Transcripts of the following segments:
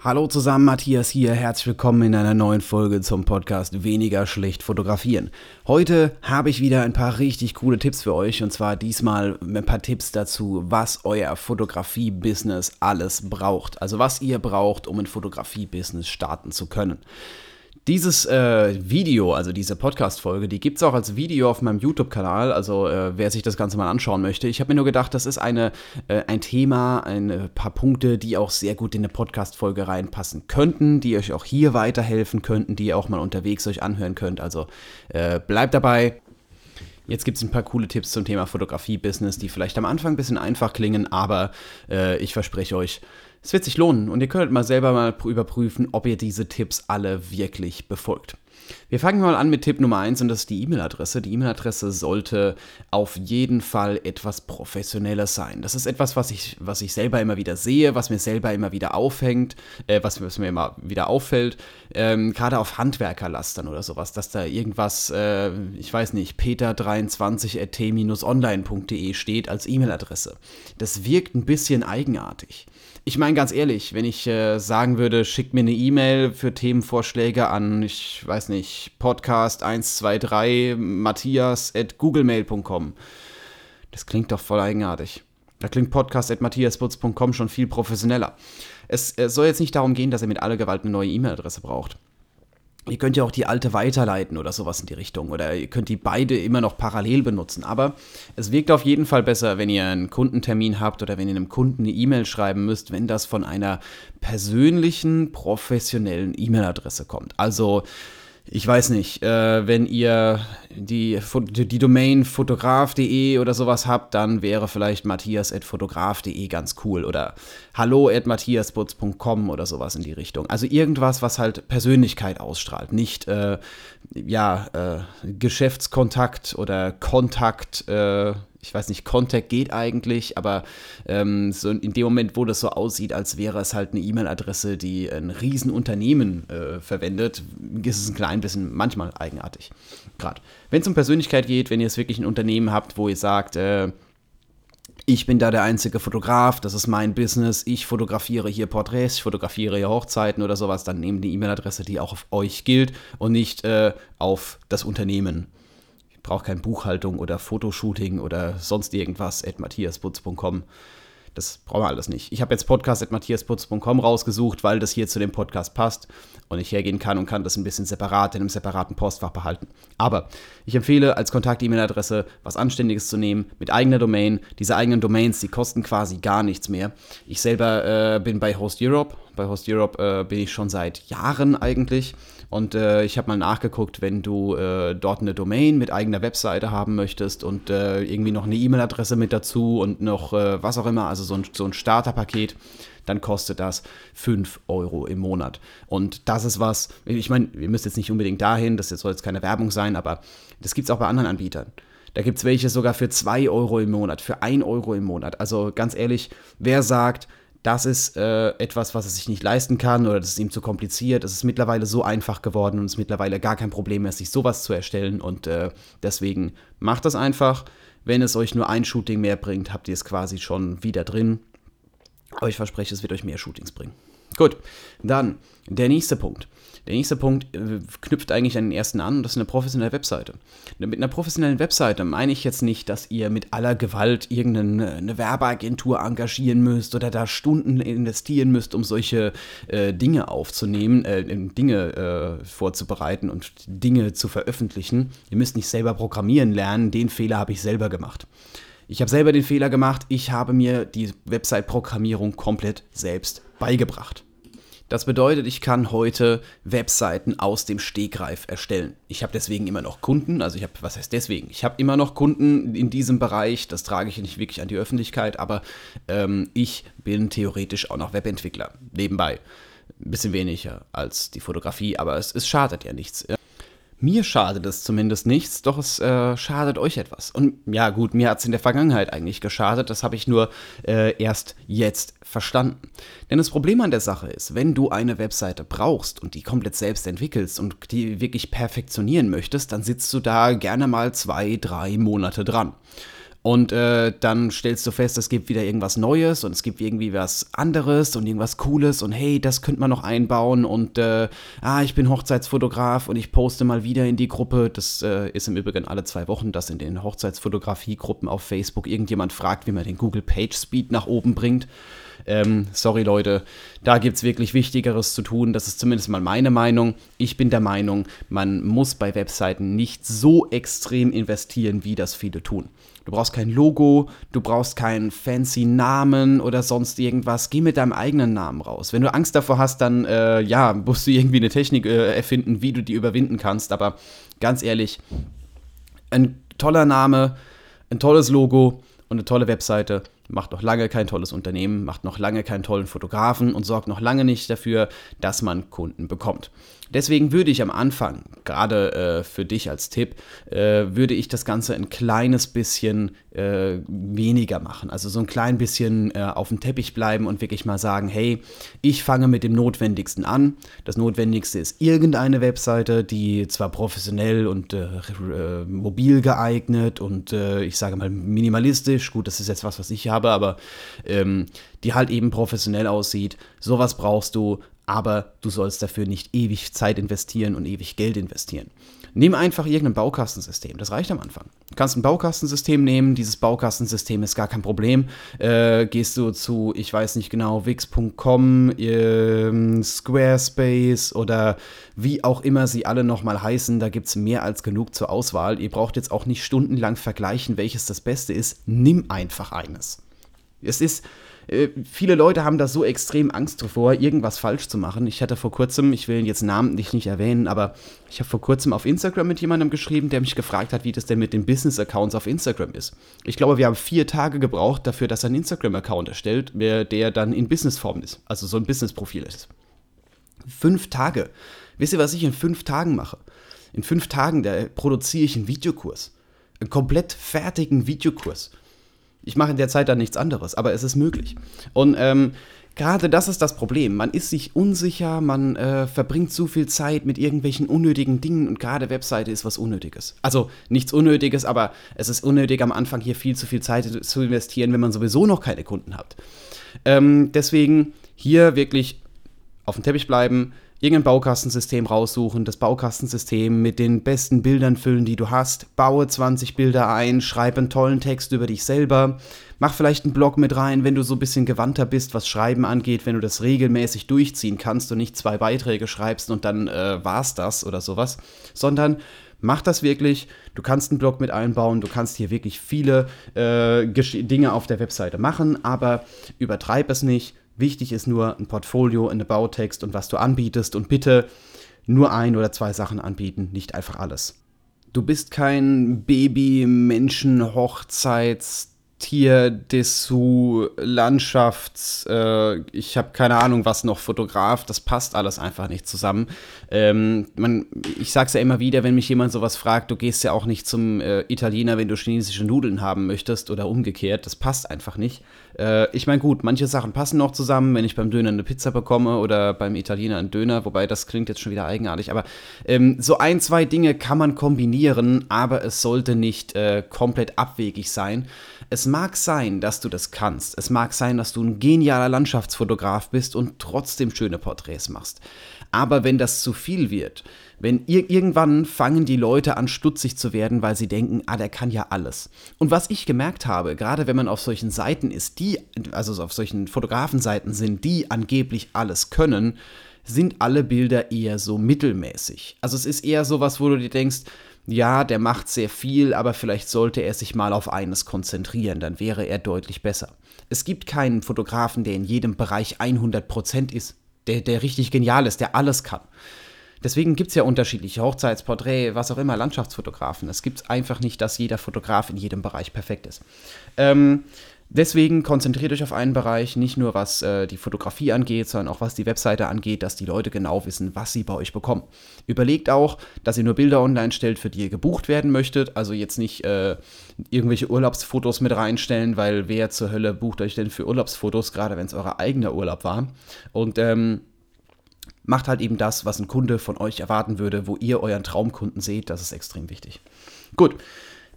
Hallo zusammen, Matthias hier. Herzlich willkommen in einer neuen Folge zum Podcast Weniger schlecht fotografieren. Heute habe ich wieder ein paar richtig coole Tipps für euch und zwar diesmal ein paar Tipps dazu, was euer Fotografie-Business alles braucht. Also was ihr braucht, um ein Fotografie-Business starten zu können. Dieses äh, Video, also diese Podcast-Folge, die gibt es auch als Video auf meinem YouTube-Kanal. Also äh, wer sich das Ganze mal anschauen möchte. Ich habe mir nur gedacht, das ist eine, äh, ein Thema, ein äh, paar Punkte, die auch sehr gut in eine Podcast-Folge reinpassen könnten, die euch auch hier weiterhelfen könnten, die ihr auch mal unterwegs euch anhören könnt. Also äh, bleibt dabei. Jetzt gibt es ein paar coole Tipps zum Thema Fotografie-Business, die vielleicht am Anfang ein bisschen einfach klingen, aber äh, ich verspreche euch, es wird sich lohnen und ihr könnt mal selber mal überprüfen, ob ihr diese Tipps alle wirklich befolgt. Wir fangen mal an mit Tipp Nummer 1 und das ist die E-Mail-Adresse. Die E-Mail-Adresse sollte auf jeden Fall etwas professioneller sein. Das ist etwas, was ich, was ich selber immer wieder sehe, was mir selber immer wieder aufhängt, äh, was, was, mir immer wieder auffällt, ähm, gerade auf Handwerkerlastern oder sowas, dass da irgendwas, äh, ich weiß nicht, peter23at-online.de steht als E-Mail-Adresse. Das wirkt ein bisschen eigenartig. Ich meine ganz ehrlich, wenn ich äh, sagen würde, schickt mir eine E-Mail für Themenvorschläge an, ich weiß nicht, podcast123 matthias at googlemail.com. Das klingt doch voll eigenartig. Da klingt podcast at matthiasbutz.com schon viel professioneller. Es, es soll jetzt nicht darum gehen, dass ihr mit aller Gewalt eine neue E-Mail-Adresse braucht. Ihr könnt ja auch die alte weiterleiten oder sowas in die Richtung. Oder ihr könnt die beide immer noch parallel benutzen. Aber es wirkt auf jeden Fall besser, wenn ihr einen Kundentermin habt oder wenn ihr einem Kunden eine E-Mail schreiben müsst, wenn das von einer persönlichen, professionellen E-Mail-Adresse kommt. Also ich weiß nicht, äh, wenn ihr die, die Domain fotograf.de oder sowas habt, dann wäre vielleicht matthias.fotograf.de ganz cool oder hallo at matthiasputz.com oder sowas in die Richtung. Also irgendwas, was halt Persönlichkeit ausstrahlt, nicht äh, ja, äh, Geschäftskontakt oder Kontakt, äh, ich weiß nicht, Contact geht eigentlich, aber ähm, so in dem Moment, wo das so aussieht, als wäre es halt eine E-Mail-Adresse, die ein Riesenunternehmen äh, verwendet, ist es ein klein bisschen manchmal eigenartig. Gerade. Wenn es um Persönlichkeit geht, wenn ihr es wirklich ein Unternehmen habt, wo ihr sagt, äh, ich bin da der einzige Fotograf, das ist mein Business, ich fotografiere hier Porträts, ich fotografiere hier Hochzeiten oder sowas, dann nehmt die E-Mail-Adresse, die auch auf euch gilt und nicht äh, auf das Unternehmen brauche keine Buchhaltung oder Fotoshooting oder sonst irgendwas at matthiasputz.com. Das brauchen wir alles nicht. Ich habe jetzt podcast.matthiasputz.com rausgesucht, weil das hier zu dem Podcast passt und ich hergehen kann und kann das ein bisschen separat in einem separaten Postfach behalten. Aber ich empfehle als Kontakt-E-Mail-Adresse was Anständiges zu nehmen mit eigener Domain. Diese eigenen Domains, die kosten quasi gar nichts mehr. Ich selber äh, bin bei Host Europe. Bei Host Europe äh, bin ich schon seit Jahren eigentlich. Und äh, ich habe mal nachgeguckt, wenn du äh, dort eine Domain mit eigener Webseite haben möchtest und äh, irgendwie noch eine E-Mail-Adresse mit dazu und noch äh, was auch immer, also so ein, so ein Starterpaket, dann kostet das 5 Euro im Monat. Und das ist was, ich meine, ihr müsst jetzt nicht unbedingt dahin, das soll jetzt keine Werbung sein, aber das gibt es auch bei anderen Anbietern. Da gibt es welche sogar für 2 Euro im Monat, für 1 Euro im Monat. Also ganz ehrlich, wer sagt, das ist äh, etwas, was er sich nicht leisten kann oder das ist ihm zu kompliziert. Es ist mittlerweile so einfach geworden und es ist mittlerweile gar kein Problem mehr, sich sowas zu erstellen. Und äh, deswegen macht das einfach. Wenn es euch nur ein Shooting mehr bringt, habt ihr es quasi schon wieder drin. Aber ich verspreche, es wird euch mehr Shootings bringen. Gut, dann der nächste Punkt. Der nächste Punkt äh, knüpft eigentlich an den ersten an und das ist eine professionelle Webseite. Mit einer professionellen Webseite meine ich jetzt nicht, dass ihr mit aller Gewalt irgendeine Werbeagentur engagieren müsst oder da Stunden investieren müsst, um solche äh, Dinge aufzunehmen, äh, Dinge äh, vorzubereiten und Dinge zu veröffentlichen. Ihr müsst nicht selber programmieren lernen, den Fehler habe ich selber gemacht. Ich habe selber den Fehler gemacht, ich habe mir die Website-Programmierung komplett selbst beigebracht. Das bedeutet, ich kann heute Webseiten aus dem Stegreif erstellen. Ich habe deswegen immer noch Kunden, also ich habe, was heißt deswegen? Ich habe immer noch Kunden in diesem Bereich, das trage ich nicht wirklich an die Öffentlichkeit, aber ähm, ich bin theoretisch auch noch Webentwickler, nebenbei. Ein bisschen weniger als die Fotografie, aber es, es schadet ja nichts. Mir schadet es zumindest nichts, doch es äh, schadet euch etwas. Und ja gut, mir hat es in der Vergangenheit eigentlich geschadet, das habe ich nur äh, erst jetzt verstanden. Denn das Problem an der Sache ist, wenn du eine Webseite brauchst und die komplett selbst entwickelst und die wirklich perfektionieren möchtest, dann sitzt du da gerne mal zwei, drei Monate dran. Und äh, dann stellst du fest, es gibt wieder irgendwas Neues und es gibt irgendwie was anderes und irgendwas Cooles und hey, das könnte man noch einbauen und äh, ah, ich bin Hochzeitsfotograf und ich poste mal wieder in die Gruppe. Das äh, ist im Übrigen alle zwei Wochen, dass in den Hochzeitsfotografiegruppen auf Facebook irgendjemand fragt, wie man den Google Page Speed nach oben bringt. Ähm, sorry Leute, da gibt es wirklich Wichtigeres zu tun. Das ist zumindest mal meine Meinung. Ich bin der Meinung, man muss bei Webseiten nicht so extrem investieren, wie das viele tun. Du brauchst kein Logo, du brauchst keinen fancy Namen oder sonst irgendwas. Geh mit deinem eigenen Namen raus. Wenn du Angst davor hast, dann äh, ja, musst du irgendwie eine Technik äh, erfinden, wie du die überwinden kannst. Aber ganz ehrlich, ein toller Name, ein tolles Logo und eine tolle Webseite macht noch lange kein tolles Unternehmen, macht noch lange keinen tollen Fotografen und sorgt noch lange nicht dafür, dass man Kunden bekommt. Deswegen würde ich am Anfang, gerade äh, für dich als Tipp, äh, würde ich das Ganze ein kleines bisschen äh, weniger machen. Also so ein klein bisschen äh, auf dem Teppich bleiben und wirklich mal sagen, hey, ich fange mit dem Notwendigsten an. Das Notwendigste ist irgendeine Webseite, die zwar professionell und äh, äh, mobil geeignet und ich sage mal minimalistisch, gut, das ist jetzt was, was ich habe, aber ähm, die halt eben professionell aussieht. Sowas brauchst du, aber du sollst dafür nicht ewig Zeit investieren und ewig Geld investieren. Nimm einfach irgendein Baukastensystem, das reicht am Anfang. Du kannst ein Baukastensystem nehmen, dieses Baukastensystem ist gar kein Problem. Äh, gehst du zu, ich weiß nicht genau, wix.com, äh, Squarespace oder wie auch immer sie alle nochmal heißen, da gibt es mehr als genug zur Auswahl. Ihr braucht jetzt auch nicht stundenlang vergleichen, welches das Beste ist. Nimm einfach eines. Es ist, äh, viele Leute haben da so extrem Angst davor, irgendwas falsch zu machen. Ich hatte vor kurzem, ich will ihn jetzt namentlich nicht erwähnen, aber ich habe vor kurzem auf Instagram mit jemandem geschrieben, der mich gefragt hat, wie das denn mit den Business-Accounts auf Instagram ist. Ich glaube, wir haben vier Tage gebraucht dafür, dass er einen Instagram-Account erstellt, der dann in Businessform ist, also so ein Business-Profil ist. Fünf Tage. Wisst ihr, was ich in fünf Tagen mache? In fünf Tagen, da produziere ich einen Videokurs. Einen komplett fertigen Videokurs. Ich mache in der Zeit dann nichts anderes, aber es ist möglich. Und ähm, gerade das ist das Problem. Man ist sich unsicher, man äh, verbringt zu viel Zeit mit irgendwelchen unnötigen Dingen und gerade Webseite ist was Unnötiges. Also nichts Unnötiges, aber es ist unnötig, am Anfang hier viel zu viel Zeit zu investieren, wenn man sowieso noch keine Kunden hat. Ähm, deswegen hier wirklich auf dem Teppich bleiben, irgendein Baukastensystem raussuchen, das Baukastensystem mit den besten Bildern füllen, die du hast, baue 20 Bilder ein, schreibe einen tollen Text über dich selber, mach vielleicht einen Blog mit rein, wenn du so ein bisschen gewandter bist, was Schreiben angeht, wenn du das regelmäßig durchziehen kannst und nicht zwei Beiträge schreibst und dann äh, war's das oder sowas, sondern mach das wirklich. Du kannst einen Blog mit einbauen, du kannst hier wirklich viele äh, Dinge auf der Webseite machen, aber übertreib es nicht Wichtig ist nur ein Portfolio, ein Bautext und was du anbietest und bitte nur ein oder zwei Sachen anbieten, nicht einfach alles. Du bist kein Baby, Menschen, Hochzeits, Tier, Dessous, Landschafts, äh, ich habe keine Ahnung, was noch, Fotograf, das passt alles einfach nicht zusammen. Ähm, man, ich sag's ja immer wieder, wenn mich jemand sowas fragt, du gehst ja auch nicht zum äh, Italiener, wenn du chinesische Nudeln haben möchtest oder umgekehrt, das passt einfach nicht. Äh, ich meine, gut, manche Sachen passen noch zusammen, wenn ich beim Döner eine Pizza bekomme oder beim Italiener einen Döner, wobei das klingt jetzt schon wieder eigenartig, aber ähm, so ein, zwei Dinge kann man kombinieren, aber es sollte nicht äh, komplett abwegig sein. Es mag sein, dass du das kannst. Es mag sein, dass du ein genialer Landschaftsfotograf bist und trotzdem schöne Porträts machst. Aber wenn das zu viel wird, wenn ir irgendwann fangen die Leute an stutzig zu werden, weil sie denken, ah, der kann ja alles. Und was ich gemerkt habe, gerade wenn man auf solchen Seiten ist, die, also auf solchen Fotografenseiten sind, die angeblich alles können, sind alle Bilder eher so mittelmäßig. Also es ist eher sowas, wo du dir denkst, ja, der macht sehr viel, aber vielleicht sollte er sich mal auf eines konzentrieren, dann wäre er deutlich besser. Es gibt keinen Fotografen, der in jedem Bereich 100% ist, der, der richtig genial ist, der alles kann. Deswegen gibt es ja unterschiedliche Hochzeitsporträt, was auch immer, Landschaftsfotografen. Es gibt einfach nicht, dass jeder Fotograf in jedem Bereich perfekt ist. Ähm, Deswegen konzentriert euch auf einen Bereich, nicht nur was äh, die Fotografie angeht, sondern auch was die Webseite angeht, dass die Leute genau wissen, was sie bei euch bekommen. Überlegt auch, dass ihr nur Bilder online stellt, für die ihr gebucht werden möchtet. Also jetzt nicht äh, irgendwelche Urlaubsfotos mit reinstellen, weil wer zur Hölle bucht euch denn für Urlaubsfotos, gerade wenn es euer eigener Urlaub war. Und ähm, macht halt eben das, was ein Kunde von euch erwarten würde, wo ihr euren Traumkunden seht. Das ist extrem wichtig. Gut,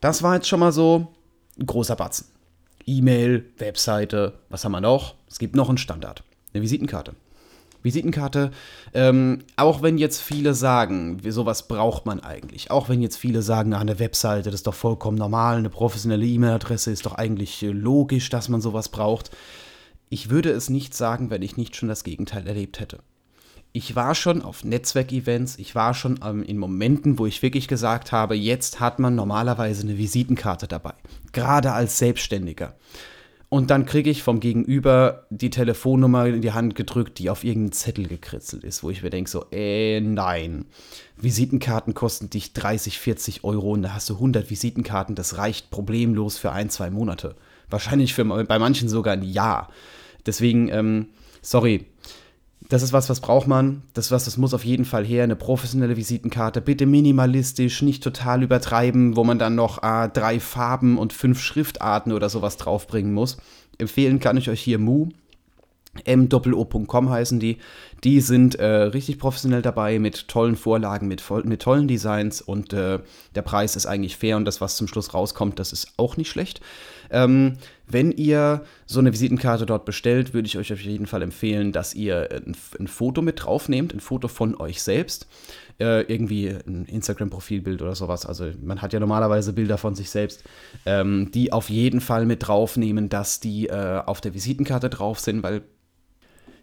das war jetzt schon mal so großer Batzen. E-Mail, Webseite, was haben wir noch? Es gibt noch einen Standard, eine Visitenkarte. Visitenkarte, ähm, auch wenn jetzt viele sagen, sowas braucht man eigentlich, auch wenn jetzt viele sagen, eine Webseite, das ist doch vollkommen normal, eine professionelle E-Mail-Adresse ist doch eigentlich äh, logisch, dass man sowas braucht. Ich würde es nicht sagen, wenn ich nicht schon das Gegenteil erlebt hätte. Ich war schon auf Netzwerkevents, ich war schon ähm, in Momenten, wo ich wirklich gesagt habe, jetzt hat man normalerweise eine Visitenkarte dabei, gerade als Selbstständiger. Und dann kriege ich vom Gegenüber die Telefonnummer in die Hand gedrückt, die auf irgendeinen Zettel gekritzelt ist, wo ich mir denke, so, äh, nein. Visitenkarten kosten dich 30, 40 Euro und da hast du 100 Visitenkarten, das reicht problemlos für ein, zwei Monate. Wahrscheinlich für, bei manchen sogar ein Jahr. Deswegen, ähm, sorry, das ist was, was braucht man. Das ist was, das muss auf jeden Fall her. Eine professionelle Visitenkarte. Bitte minimalistisch, nicht total übertreiben, wo man dann noch äh, drei Farben und fünf Schriftarten oder sowas draufbringen muss. Empfehlen kann ich euch hier Mu mo.com heißen die. Die sind äh, richtig professionell dabei mit tollen Vorlagen, mit, mit tollen Designs und äh, der Preis ist eigentlich fair und das, was zum Schluss rauskommt, das ist auch nicht schlecht. Ähm, wenn ihr so eine Visitenkarte dort bestellt, würde ich euch auf jeden Fall empfehlen, dass ihr ein, ein Foto mit draufnehmt, ein Foto von euch selbst. Äh, irgendwie ein Instagram-Profilbild oder sowas. Also man hat ja normalerweise Bilder von sich selbst, ähm, die auf jeden Fall mit draufnehmen, dass die äh, auf der Visitenkarte drauf sind, weil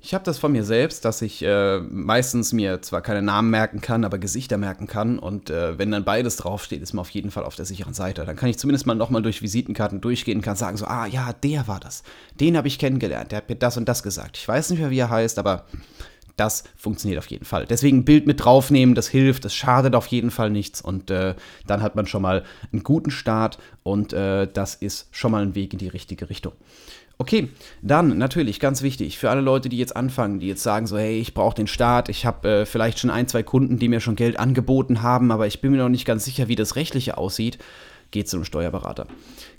ich habe das von mir selbst, dass ich äh, meistens mir zwar keine Namen merken kann, aber Gesichter merken kann. Und äh, wenn dann beides draufsteht, ist man auf jeden Fall auf der sicheren Seite. Dann kann ich zumindest mal nochmal durch Visitenkarten durchgehen und kann sagen so, ah ja, der war das. Den habe ich kennengelernt, der hat mir das und das gesagt. Ich weiß nicht mehr, wie er heißt, aber das funktioniert auf jeden Fall. Deswegen Bild mit draufnehmen, das hilft, das schadet auf jeden Fall nichts und äh, dann hat man schon mal einen guten Start und äh, das ist schon mal ein Weg in die richtige Richtung. Okay, dann natürlich ganz wichtig für alle Leute, die jetzt anfangen, die jetzt sagen so, hey, ich brauche den Start, ich habe äh, vielleicht schon ein, zwei Kunden, die mir schon Geld angeboten haben, aber ich bin mir noch nicht ganz sicher, wie das rechtliche aussieht geht zu einem Steuerberater.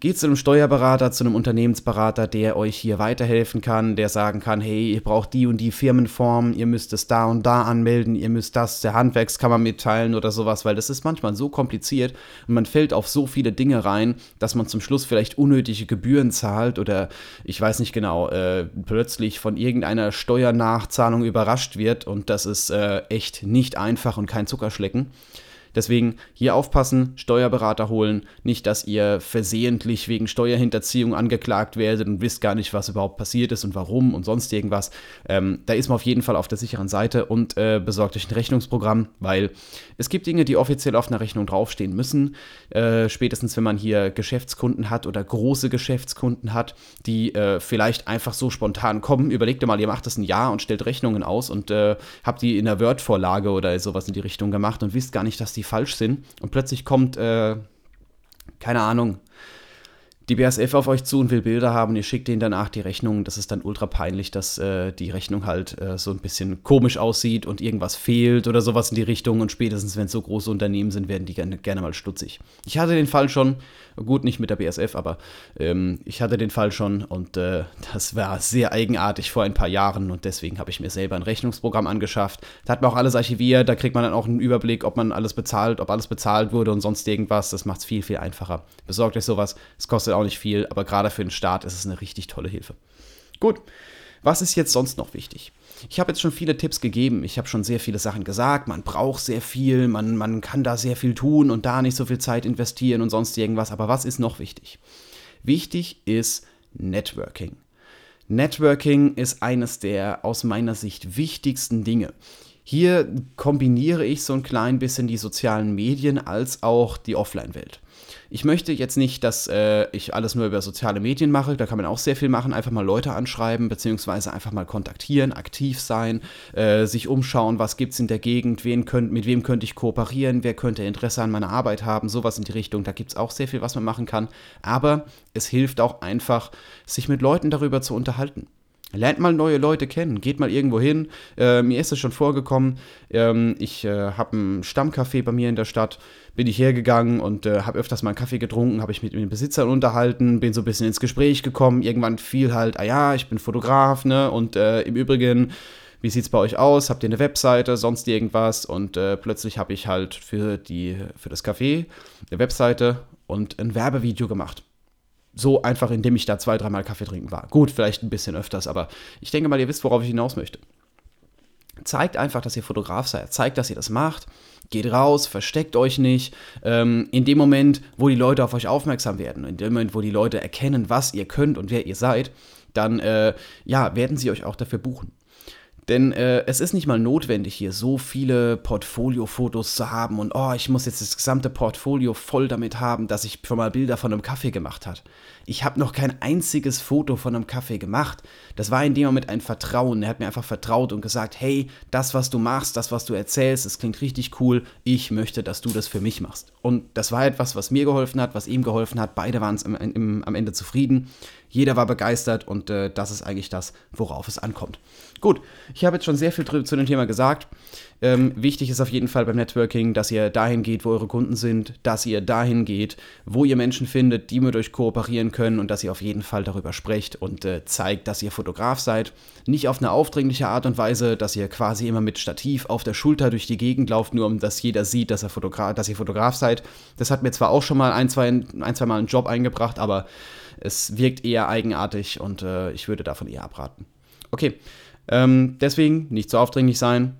Geht zu einem Steuerberater, zu einem Unternehmensberater, der euch hier weiterhelfen kann, der sagen kann, hey, ihr braucht die und die Firmenform, ihr müsst es da und da anmelden, ihr müsst das der Handwerkskammer mitteilen oder sowas, weil das ist manchmal so kompliziert und man fällt auf so viele Dinge rein, dass man zum Schluss vielleicht unnötige Gebühren zahlt oder ich weiß nicht genau, äh, plötzlich von irgendeiner Steuernachzahlung überrascht wird und das ist äh, echt nicht einfach und kein Zuckerschlecken. Deswegen hier aufpassen, Steuerberater holen, nicht, dass ihr versehentlich wegen Steuerhinterziehung angeklagt werdet und wisst gar nicht, was überhaupt passiert ist und warum und sonst irgendwas. Ähm, da ist man auf jeden Fall auf der sicheren Seite und äh, besorgt euch ein Rechnungsprogramm, weil es gibt Dinge, die offiziell auf einer Rechnung draufstehen müssen. Äh, spätestens, wenn man hier Geschäftskunden hat oder große Geschäftskunden hat, die äh, vielleicht einfach so spontan kommen. Überlegt ihr mal, ihr macht das ein Jahr und stellt Rechnungen aus und äh, habt die in der Word-Vorlage oder sowas in die Richtung gemacht und wisst gar nicht, dass die falsch sind. Und plötzlich kommt, äh, keine Ahnung, die BASF auf euch zu und will Bilder haben, ihr schickt denen danach die Rechnung. Das ist dann ultra peinlich, dass äh, die Rechnung halt äh, so ein bisschen komisch aussieht und irgendwas fehlt oder sowas in die Richtung. Und spätestens, wenn es so große Unternehmen sind, werden die gerne, gerne mal stutzig. Ich hatte den Fall schon, gut, nicht mit der BASF, aber ähm, ich hatte den Fall schon und äh, das war sehr eigenartig vor ein paar Jahren und deswegen habe ich mir selber ein Rechnungsprogramm angeschafft. Da hat man auch alles archiviert, da kriegt man dann auch einen Überblick, ob man alles bezahlt, ob alles bezahlt wurde und sonst irgendwas. Das macht es viel, viel einfacher. Besorgt euch sowas. Es kostet auch nicht viel, aber gerade für den Start ist es eine richtig tolle Hilfe. Gut, was ist jetzt sonst noch wichtig? Ich habe jetzt schon viele Tipps gegeben, ich habe schon sehr viele Sachen gesagt, man braucht sehr viel, man, man kann da sehr viel tun und da nicht so viel Zeit investieren und sonst irgendwas, aber was ist noch wichtig? Wichtig ist Networking. Networking ist eines der aus meiner Sicht wichtigsten Dinge. Hier kombiniere ich so ein klein bisschen die sozialen Medien als auch die Offline-Welt. Ich möchte jetzt nicht, dass äh, ich alles nur über soziale Medien mache. Da kann man auch sehr viel machen. Einfach mal Leute anschreiben, beziehungsweise einfach mal kontaktieren, aktiv sein, äh, sich umschauen, was gibt es in der Gegend, wen könnt, mit wem könnte ich kooperieren, wer könnte Interesse an meiner Arbeit haben, sowas in die Richtung. Da gibt es auch sehr viel, was man machen kann. Aber es hilft auch einfach, sich mit Leuten darüber zu unterhalten. Lernt mal neue Leute kennen, geht mal irgendwo hin. Äh, mir ist es schon vorgekommen, ähm, ich äh, habe ein Stammcafé bei mir in der Stadt, bin ich hergegangen und äh, habe öfters mal einen Kaffee getrunken, habe ich mit den Besitzern unterhalten, bin so ein bisschen ins Gespräch gekommen. Irgendwann fiel halt, ah ja, ich bin Fotograf, ne? Und äh, im Übrigen, wie sieht's bei euch aus? Habt ihr eine Webseite, sonst irgendwas? Und äh, plötzlich habe ich halt für, die, für das Café eine Webseite und ein Werbevideo gemacht. So einfach, indem ich da zwei, dreimal Kaffee trinken war. Gut, vielleicht ein bisschen öfters, aber ich denke mal, ihr wisst, worauf ich hinaus möchte. Zeigt einfach, dass ihr Fotograf seid. Zeigt, dass ihr das macht. Geht raus, versteckt euch nicht. Ähm, in dem Moment, wo die Leute auf euch aufmerksam werden, in dem Moment, wo die Leute erkennen, was ihr könnt und wer ihr seid, dann äh, ja, werden sie euch auch dafür buchen. Denn äh, es ist nicht mal notwendig, hier so viele Portfolio-Fotos zu haben und oh, ich muss jetzt das gesamte Portfolio voll damit haben, dass ich schon mal Bilder von einem Kaffee gemacht habe. Ich habe noch kein einziges Foto von einem Kaffee gemacht. Das war in dem Moment ein Vertrauen. Er hat mir einfach vertraut und gesagt, hey, das, was du machst, das, was du erzählst, das klingt richtig cool. Ich möchte, dass du das für mich machst. Und das war etwas, was mir geholfen hat, was ihm geholfen hat. Beide waren am Ende zufrieden. Jeder war begeistert und äh, das ist eigentlich das, worauf es ankommt. Gut, ich habe jetzt schon sehr viel zu dem Thema gesagt. Ähm, wichtig ist auf jeden Fall beim Networking, dass ihr dahin geht, wo eure Kunden sind, dass ihr dahin geht, wo ihr Menschen findet, die mit euch kooperieren können und dass ihr auf jeden Fall darüber sprecht und äh, zeigt, dass ihr Fotograf seid. Nicht auf eine aufdringliche Art und Weise, dass ihr quasi immer mit Stativ auf der Schulter durch die Gegend lauft, nur um dass jeder sieht, dass, Fotogra dass ihr Fotograf seid. Das hat mir zwar auch schon mal ein, zwei, ein, zwei Mal einen Job eingebracht, aber es wirkt eher eigenartig und äh, ich würde davon eher abraten. Okay, ähm, deswegen nicht so aufdringlich sein.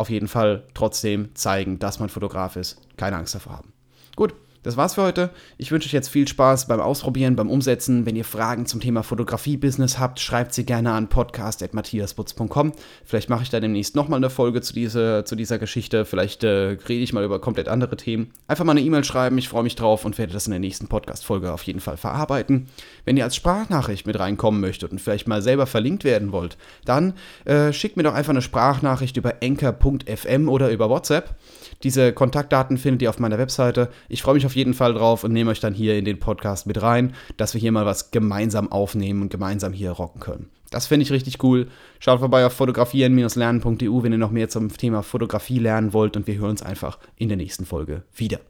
Auf jeden Fall trotzdem zeigen, dass man Fotograf ist. Keine Angst davor haben. Gut, das war's für heute. Ich wünsche euch jetzt viel Spaß beim Ausprobieren, beim Umsetzen. Wenn ihr Fragen zum Thema Fotografie-Business habt, schreibt sie gerne an podcast.matthiasbutz.com. Vielleicht mache ich da demnächst nochmal eine Folge zu, diese, zu dieser Geschichte. Vielleicht äh, rede ich mal über komplett andere Themen. Einfach mal eine E-Mail schreiben, ich freue mich drauf und werde das in der nächsten Podcast-Folge auf jeden Fall verarbeiten. Wenn ihr als Sprachnachricht mit reinkommen möchtet und vielleicht mal selber verlinkt werden wollt, dann äh, schickt mir doch einfach eine Sprachnachricht über anchor.fm oder über WhatsApp. Diese Kontaktdaten findet ihr auf meiner Webseite. Ich freue mich auf jeden Fall drauf und nehme euch dann hier in den Podcast mit rein, dass wir hier mal was gemeinsam aufnehmen und gemeinsam hier rocken können. Das finde ich richtig cool. Schaut vorbei auf fotografieren-lernen.eu, wenn ihr noch mehr zum Thema Fotografie lernen wollt und wir hören uns einfach in der nächsten Folge wieder.